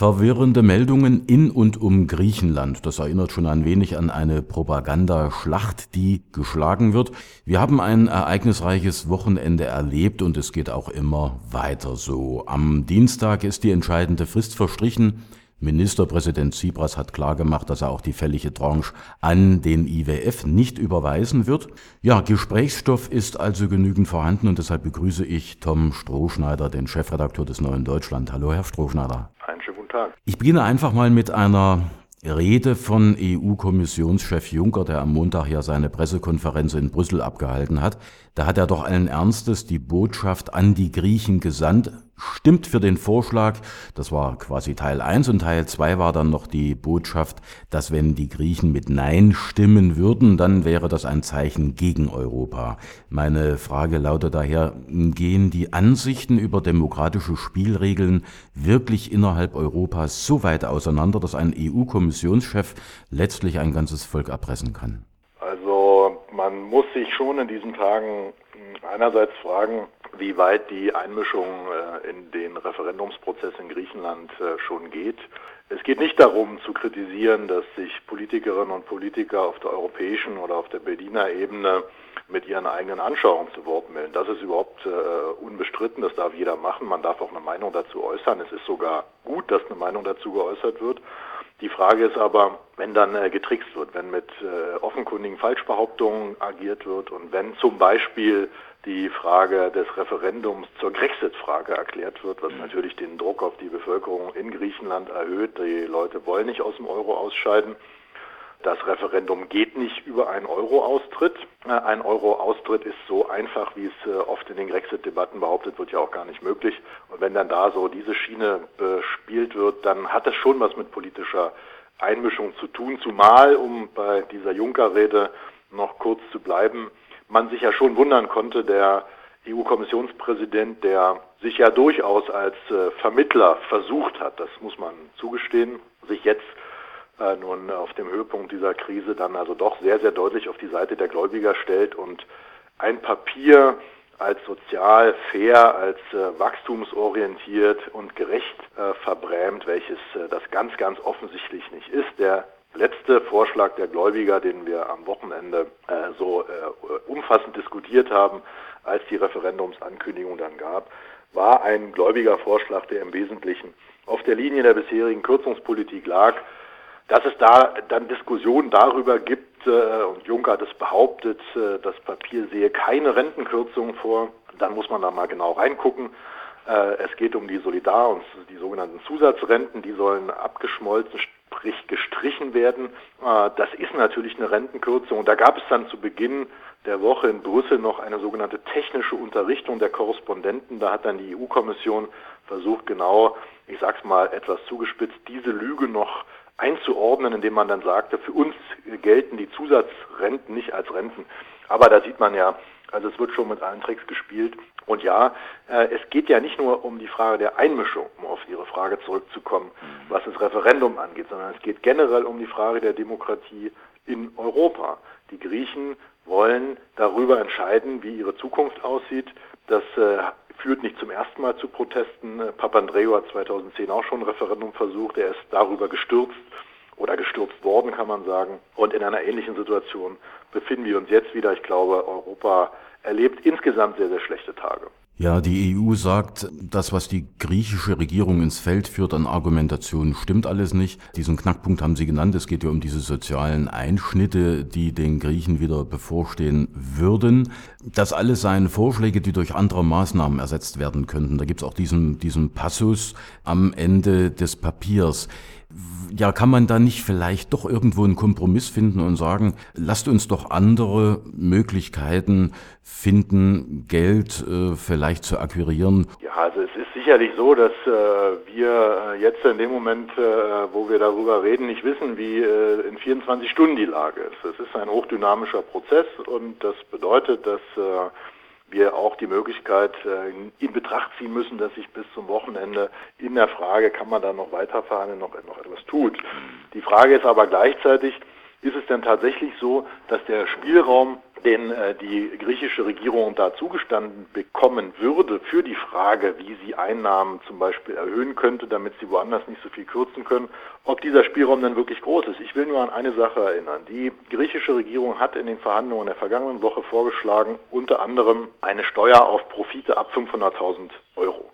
Verwirrende Meldungen in und um Griechenland. Das erinnert schon ein wenig an eine Propagandaschlacht, die geschlagen wird. Wir haben ein ereignisreiches Wochenende erlebt und es geht auch immer weiter so. Am Dienstag ist die entscheidende Frist verstrichen. Ministerpräsident Tsipras hat klargemacht, dass er auch die fällige Tranche an den IWF nicht überweisen wird. Ja, Gesprächsstoff ist also genügend vorhanden und deshalb begrüße ich Tom Strohschneider, den Chefredakteur des Neuen Deutschland. Hallo, Herr Strohschneider. Tag. Ich beginne einfach mal mit einer Rede von EU-Kommissionschef Juncker, der am Montag ja seine Pressekonferenz in Brüssel abgehalten hat. Da hat er doch allen Ernstes die Botschaft an die Griechen gesandt, stimmt für den Vorschlag, das war quasi Teil 1 und Teil 2 war dann noch die Botschaft, dass wenn die Griechen mit Nein stimmen würden, dann wäre das ein Zeichen gegen Europa. Meine Frage lautet daher, gehen die Ansichten über demokratische Spielregeln wirklich innerhalb Europas so weit auseinander, dass ein EU-Kommissionschef letztlich ein ganzes Volk erpressen kann? Also man muss sich schon in diesen Tagen einerseits fragen, wie weit die Einmischung äh, in den Referendumsprozess in Griechenland äh, schon geht. Es geht nicht darum zu kritisieren, dass sich Politikerinnen und Politiker auf der europäischen oder auf der Berliner Ebene mit ihren eigenen Anschauungen zu Wort melden. Das ist überhaupt äh, unbestritten, das darf jeder machen. Man darf auch eine Meinung dazu äußern. Es ist sogar gut, dass eine Meinung dazu geäußert wird. Die Frage ist aber, wenn dann äh, getrickst wird, wenn mit äh, offenkundigen Falschbehauptungen agiert wird und wenn zum Beispiel die Frage des Referendums zur Grexit-Frage erklärt wird, was mhm. natürlich den Druck auf die Bevölkerung in Griechenland erhöht. Die Leute wollen nicht aus dem Euro ausscheiden. Das Referendum geht nicht über einen Euro-Austritt. Äh, ein Euro-Austritt ist so einfach, wie es äh, oft in den Grexit-Debatten behauptet wird, ja auch gar nicht möglich. Und wenn dann da so diese Schiene bespielt wird, dann hat das schon was mit politischer Einmischung zu tun, zumal, um bei dieser Juncker-Rede noch kurz zu bleiben, man sich ja schon wundern konnte, der EU-Kommissionspräsident, der sich ja durchaus als äh, Vermittler versucht hat, das muss man zugestehen, sich jetzt äh, nun auf dem Höhepunkt dieser Krise dann also doch sehr, sehr deutlich auf die Seite der Gläubiger stellt und ein Papier als sozial fair, als äh, wachstumsorientiert und gerecht äh, verbrämt, welches äh, das ganz, ganz offensichtlich nicht ist. Der letzte Vorschlag der Gläubiger, den wir am Wochenende äh, so äh, umfassend diskutiert haben, als die Referendumsankündigung dann gab, war ein gläubiger Vorschlag, der im Wesentlichen auf der Linie der bisherigen Kürzungspolitik lag. Dass es da dann Diskussionen darüber gibt, äh, und Juncker hat es behauptet, äh, das Papier sehe keine Rentenkürzungen vor, dann muss man da mal genau reingucken. Äh, es geht um die Solidar- und die sogenannten Zusatzrenten, die sollen abgeschmolzen, sprich gestrichen werden. Äh, das ist natürlich eine Rentenkürzung. Und da gab es dann zu Beginn der Woche in Brüssel noch eine sogenannte technische Unterrichtung der Korrespondenten. Da hat dann die EU-Kommission versucht, genau, ich sag's mal etwas zugespitzt, diese Lüge noch einzuordnen, indem man dann sagte, für uns gelten die Zusatzrenten nicht als Renten. Aber da sieht man ja, also es wird schon mit allen Tricks gespielt. Und ja, äh, es geht ja nicht nur um die Frage der Einmischung, um auf Ihre Frage zurückzukommen, mhm. was das Referendum angeht, sondern es geht generell um die Frage der Demokratie in Europa. Die Griechen wollen darüber entscheiden, wie ihre Zukunft aussieht. Das äh, führt nicht zum ersten Mal zu Protesten. Papandreou hat 2010 auch schon ein Referendum versucht. Er ist darüber gestürzt oder gestürzt worden, kann man sagen. Und in einer ähnlichen Situation befinden wir uns jetzt wieder. Ich glaube, Europa erlebt insgesamt sehr, sehr schlechte Tage. Ja, die EU sagt, das, was die griechische Regierung ins Feld führt an Argumentationen, stimmt alles nicht. Diesen Knackpunkt haben Sie genannt. Es geht ja um diese sozialen Einschnitte, die den Griechen wieder bevorstehen würden. Das alles seien Vorschläge, die durch andere Maßnahmen ersetzt werden könnten. Da gibt es auch diesen, diesen Passus am Ende des Papiers ja, kann man da nicht vielleicht doch irgendwo einen Kompromiss finden und sagen, lasst uns doch andere Möglichkeiten finden, Geld äh, vielleicht zu akquirieren? Ja, also es ist sicherlich so, dass äh, wir äh, jetzt in dem Moment, äh, wo wir darüber reden, nicht wissen, wie äh, in 24 Stunden die Lage ist. Es ist ein hochdynamischer Prozess und das bedeutet, dass äh, wir auch die Möglichkeit äh, in Betracht ziehen müssen, dass sich bis zum Wochenende in der Frage, kann man da noch weiterfahren, noch, noch etwas tut. Die Frage ist aber gleichzeitig, ist es denn tatsächlich so, dass der Spielraum den äh, die griechische Regierung da zugestanden bekommen würde für die Frage, wie sie Einnahmen zum Beispiel erhöhen könnte, damit sie woanders nicht so viel kürzen können, ob dieser Spielraum dann wirklich groß ist. Ich will nur an eine Sache erinnern. Die griechische Regierung hat in den Verhandlungen der vergangenen Woche vorgeschlagen, unter anderem eine Steuer auf Profite ab 500.000 Euro.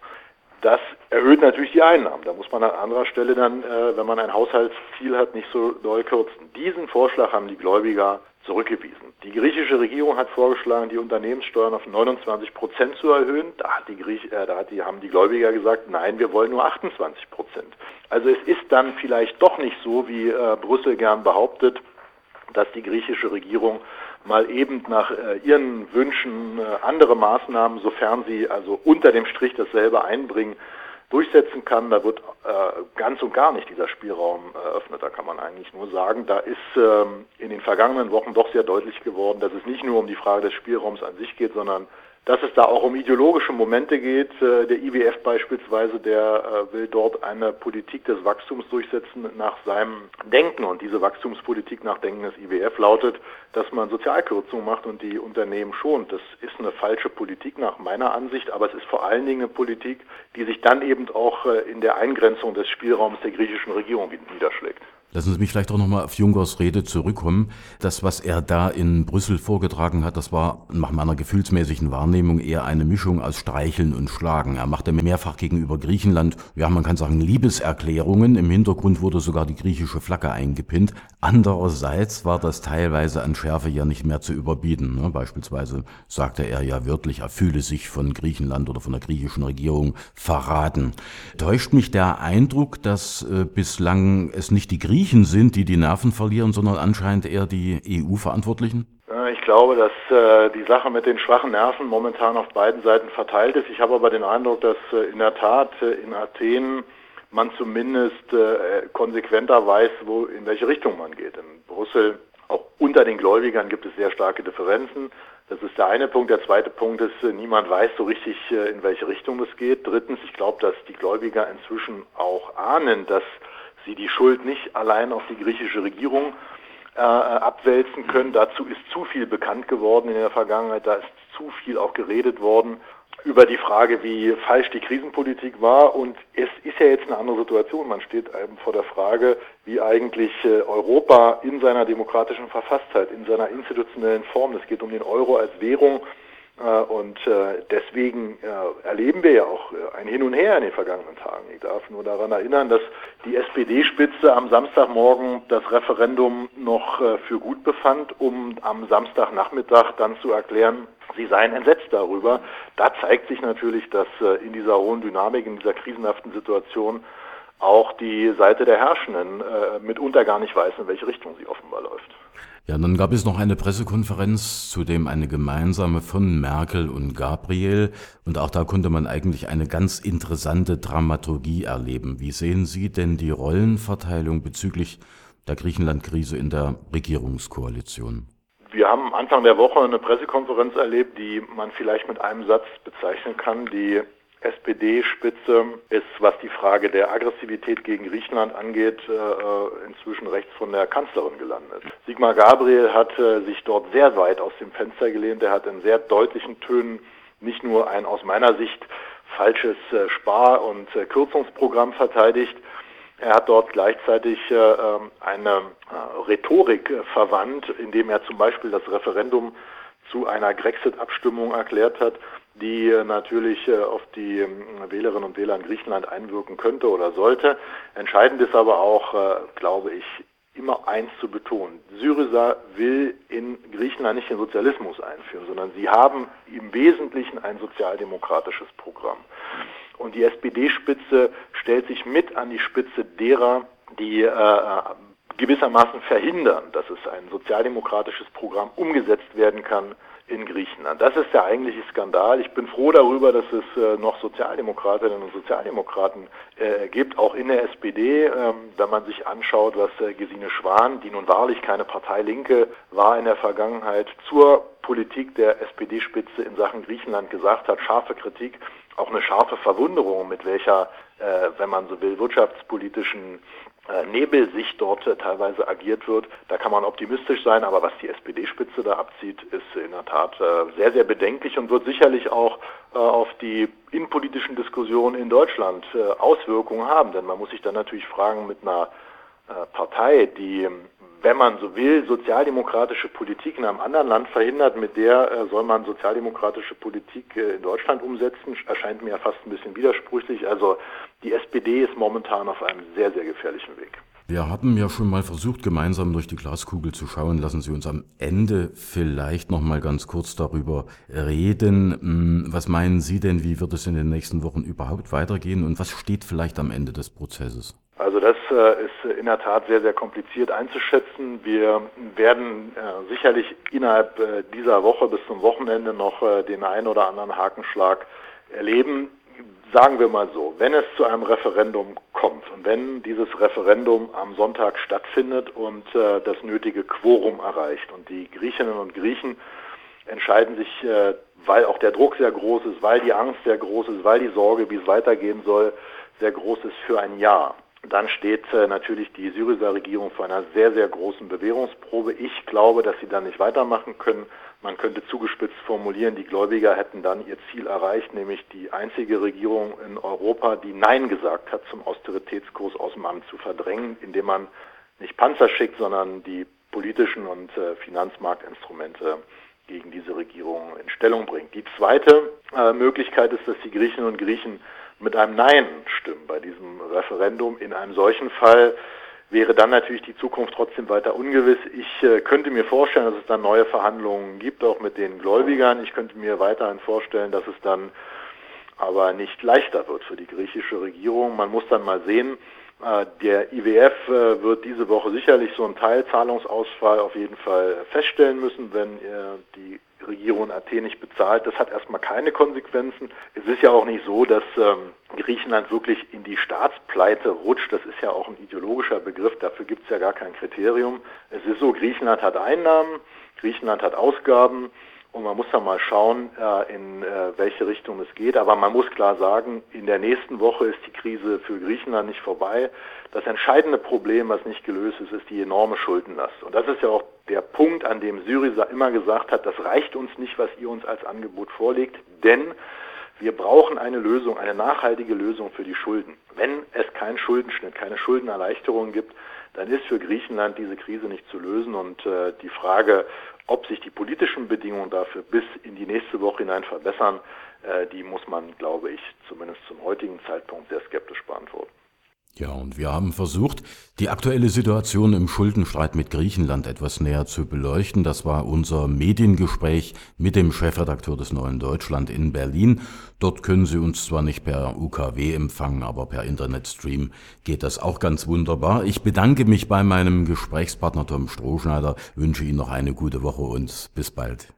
Das erhöht natürlich die Einnahmen. Da muss man an anderer Stelle dann, äh, wenn man ein Haushaltsziel hat, nicht so doll kürzen. Diesen Vorschlag haben die Gläubiger zurückgewiesen. Die griechische Regierung hat vorgeschlagen, die Unternehmenssteuern auf 29 Prozent zu erhöhen. Da, hat die Griech, äh, da hat die, haben die Gläubiger gesagt, nein, wir wollen nur 28 Prozent. Also es ist dann vielleicht doch nicht so, wie äh, Brüssel gern behauptet, dass die griechische Regierung mal eben nach äh, ihren Wünschen äh, andere Maßnahmen, sofern sie also unter dem Strich dasselbe einbringen, durchsetzen kann. Da wird äh, ganz und gar nicht dieser Spielraum eröffnet. Da kann man eigentlich nur sagen, da ist ähm, in den vergangenen Wochen doch sehr deutlich geworden, dass es nicht nur um die Frage des Spielraums an sich geht, sondern dass es da auch um ideologische Momente geht. Äh, der IWF beispielsweise, der äh, will dort eine Politik des Wachstums durchsetzen nach seinem Denken. Und diese Wachstumspolitik nach Denken des IWF lautet, dass man Sozialkürzungen macht und die Unternehmen schont. Das ist eine falsche Politik nach meiner Ansicht, aber es ist vor allen Dingen eine Politik, die sich dann eben auch äh, in der Eingrenzung des Spielraums der griechischen Regierung niederschlägt. Lassen Sie mich vielleicht auch nochmal auf Junkers Rede zurückkommen. Das, was er da in Brüssel vorgetragen hat, das war nach meiner gefühlsmäßigen Wahrnehmung eher eine Mischung aus Streicheln und Schlagen. Er machte mehrfach gegenüber Griechenland, ja, man kann sagen, Liebeserklärungen. Im Hintergrund wurde sogar die griechische Flagge eingepinnt. Andererseits war das teilweise an Schärfe ja nicht mehr zu überbieten. Ne? Beispielsweise sagte er ja wörtlich, er fühle sich von Griechenland oder von der griechischen Regierung verraten. Täuscht mich der Eindruck, dass äh, bislang es nicht die Griechen Griechen sind, die die Nerven verlieren, sondern anscheinend eher die EU-Verantwortlichen? Ich glaube, dass äh, die Sache mit den schwachen Nerven momentan auf beiden Seiten verteilt ist. Ich habe aber den Eindruck, dass äh, in der Tat äh, in Athen man zumindest äh, konsequenter weiß, wo in welche Richtung man geht. In Brüssel, auch unter den Gläubigern, gibt es sehr starke Differenzen. Das ist der eine Punkt. Der zweite Punkt ist, äh, niemand weiß so richtig, äh, in welche Richtung es geht. Drittens, ich glaube, dass die Gläubiger inzwischen auch ahnen, dass sie die Schuld nicht allein auf die griechische Regierung äh, abwälzen können. Dazu ist zu viel bekannt geworden in der Vergangenheit, da ist zu viel auch geredet worden über die Frage, wie falsch die Krisenpolitik war. Und es ist ja jetzt eine andere Situation. Man steht vor der Frage, wie eigentlich äh, Europa in seiner demokratischen Verfasstheit, in seiner institutionellen Form, es geht um den Euro als Währung, äh, und äh, deswegen äh, erleben wir ja auch ein Hin und Her in den vergangenen Tagen. Ich darf nur daran erinnern, dass die SPD-Spitze am Samstagmorgen das Referendum noch für gut befand, um am Samstagnachmittag dann zu erklären, sie seien entsetzt darüber. Da zeigt sich natürlich, dass in dieser hohen Dynamik, in dieser krisenhaften Situation auch die Seite der Herrschenden mitunter gar nicht weiß, in welche Richtung sie offenbar läuft. Ja, dann gab es noch eine Pressekonferenz, zudem eine gemeinsame von Merkel und Gabriel. Und auch da konnte man eigentlich eine ganz interessante Dramaturgie erleben. Wie sehen Sie denn die Rollenverteilung bezüglich der Griechenland-Krise in der Regierungskoalition? Wir haben Anfang der Woche eine Pressekonferenz erlebt, die man vielleicht mit einem Satz bezeichnen kann, die SPD-Spitze ist, was die Frage der Aggressivität gegen Griechenland angeht, äh, inzwischen rechts von der Kanzlerin gelandet. Sigmar Gabriel hat äh, sich dort sehr weit aus dem Fenster gelehnt. Er hat in sehr deutlichen Tönen nicht nur ein aus meiner Sicht falsches äh, Spar- und Kürzungsprogramm verteidigt, er hat dort gleichzeitig ähm, eine Rhetorik verwandt, indem er zum Beispiel das Referendum zu einer Grexit-Abstimmung erklärt hat, die natürlich äh, auf die ähm, Wählerinnen und Wähler in Griechenland einwirken könnte oder sollte. Entscheidend ist aber auch, äh, glaube ich, immer eins zu betonen. Syriza will in Griechenland nicht den Sozialismus einführen, sondern sie haben im Wesentlichen ein sozialdemokratisches Programm. Und die SPD-Spitze stellt sich mit an die Spitze derer, die äh, gewissermaßen verhindern, dass es ein sozialdemokratisches Programm umgesetzt werden kann in Griechenland. Das ist der eigentliche Skandal. Ich bin froh darüber, dass es äh, noch Sozialdemokratinnen und Sozialdemokraten äh, gibt, auch in der SPD. Ähm, wenn man sich anschaut, was äh, Gesine Schwan, die nun wahrlich keine Partei Linke war in der Vergangenheit, zur Politik der SPD-Spitze in Sachen Griechenland gesagt hat, scharfe Kritik, auch eine scharfe Verwunderung, mit welcher, äh, wenn man so will, wirtschaftspolitischen äh, Nebelsicht dort äh, teilweise agiert wird. Da kann man optimistisch sein, aber was die SPD-Spitze da abzieht, ist in der Tat äh, sehr, sehr bedenklich und wird sicherlich auch auf die innenpolitischen Diskussionen in Deutschland Auswirkungen haben. Denn man muss sich dann natürlich fragen, mit einer Partei, die wenn man so will, sozialdemokratische Politik in einem anderen Land verhindert, mit der äh, soll man sozialdemokratische Politik äh, in Deutschland umsetzen, erscheint mir ja fast ein bisschen widersprüchlich. Also die SPD ist momentan auf einem sehr, sehr gefährlichen Weg. Wir haben ja schon mal versucht, gemeinsam durch die Glaskugel zu schauen. Lassen Sie uns am Ende vielleicht noch mal ganz kurz darüber reden. Hm, was meinen Sie denn, wie wird es in den nächsten Wochen überhaupt weitergehen und was steht vielleicht am Ende des Prozesses? Also das äh, ist in der Tat sehr, sehr kompliziert einzuschätzen. Wir werden äh, sicherlich innerhalb äh, dieser Woche bis zum Wochenende noch den einen oder anderen Hakenschlag erleben. Sagen wir mal so, wenn es zu einem Referendum kommt. Und wenn dieses Referendum am Sonntag stattfindet und äh, das nötige Quorum erreicht und die Griechinnen und Griechen entscheiden sich, äh, weil auch der Druck sehr groß ist, weil die Angst sehr groß ist, weil die Sorge, wie es weitergehen soll, sehr groß ist für ein Ja dann steht äh, natürlich die Syriza-Regierung vor einer sehr, sehr großen Bewährungsprobe. Ich glaube, dass sie dann nicht weitermachen können. Man könnte zugespitzt formulieren, die Gläubiger hätten dann ihr Ziel erreicht, nämlich die einzige Regierung in Europa, die Nein gesagt hat, zum Austeritätskurs aus dem Amt zu verdrängen, indem man nicht Panzer schickt, sondern die politischen und äh, Finanzmarktinstrumente gegen diese Regierung in Stellung bringt. Die zweite äh, Möglichkeit ist, dass die Griechinnen und Griechen mit einem Nein stimmen bei diesem Referendum. In einem solchen Fall wäre dann natürlich die Zukunft trotzdem weiter ungewiss. Ich äh, könnte mir vorstellen, dass es dann neue Verhandlungen gibt, auch mit den Gläubigern. Ich könnte mir weiterhin vorstellen, dass es dann aber nicht leichter wird für die griechische Regierung. Man muss dann mal sehen, äh, der IWF äh, wird diese Woche sicherlich so einen Teilzahlungsausfall auf jeden Fall feststellen müssen, wenn äh, die Regierung Athen nicht bezahlt. Das hat erstmal keine Konsequenzen. Es ist ja auch nicht so, dass ähm, Griechenland wirklich in die Staatspleite rutscht. Das ist ja auch ein ideologischer Begriff. Dafür gibt es ja gar kein Kriterium. Es ist so, Griechenland hat Einnahmen, Griechenland hat Ausgaben. Und man muss dann mal schauen, äh, in äh, welche Richtung es geht. Aber man muss klar sagen, in der nächsten Woche ist die Krise für Griechenland nicht vorbei. Das entscheidende Problem, was nicht gelöst ist, ist die enorme Schuldenlast. Und das ist ja auch der Punkt, an dem Syriza immer gesagt hat, das reicht uns nicht, was ihr uns als Angebot vorlegt, denn wir brauchen eine Lösung, eine nachhaltige Lösung für die Schulden. Wenn es keinen Schuldenschnitt, keine Schuldenerleichterung gibt, dann ist für Griechenland diese Krise nicht zu lösen. Und äh, die Frage, ob sich die politischen Bedingungen dafür bis in die nächste Woche hinein verbessern, äh, die muss man, glaube ich, zumindest zum heutigen Zeitpunkt sehr skeptisch beantworten. Ja, und wir haben versucht, die aktuelle Situation im Schuldenstreit mit Griechenland etwas näher zu beleuchten. Das war unser Mediengespräch mit dem Chefredakteur des Neuen Deutschland in Berlin. Dort können Sie uns zwar nicht per UKW empfangen, aber per Internetstream geht das auch ganz wunderbar. Ich bedanke mich bei meinem Gesprächspartner Tom Strohschneider, wünsche Ihnen noch eine gute Woche und bis bald.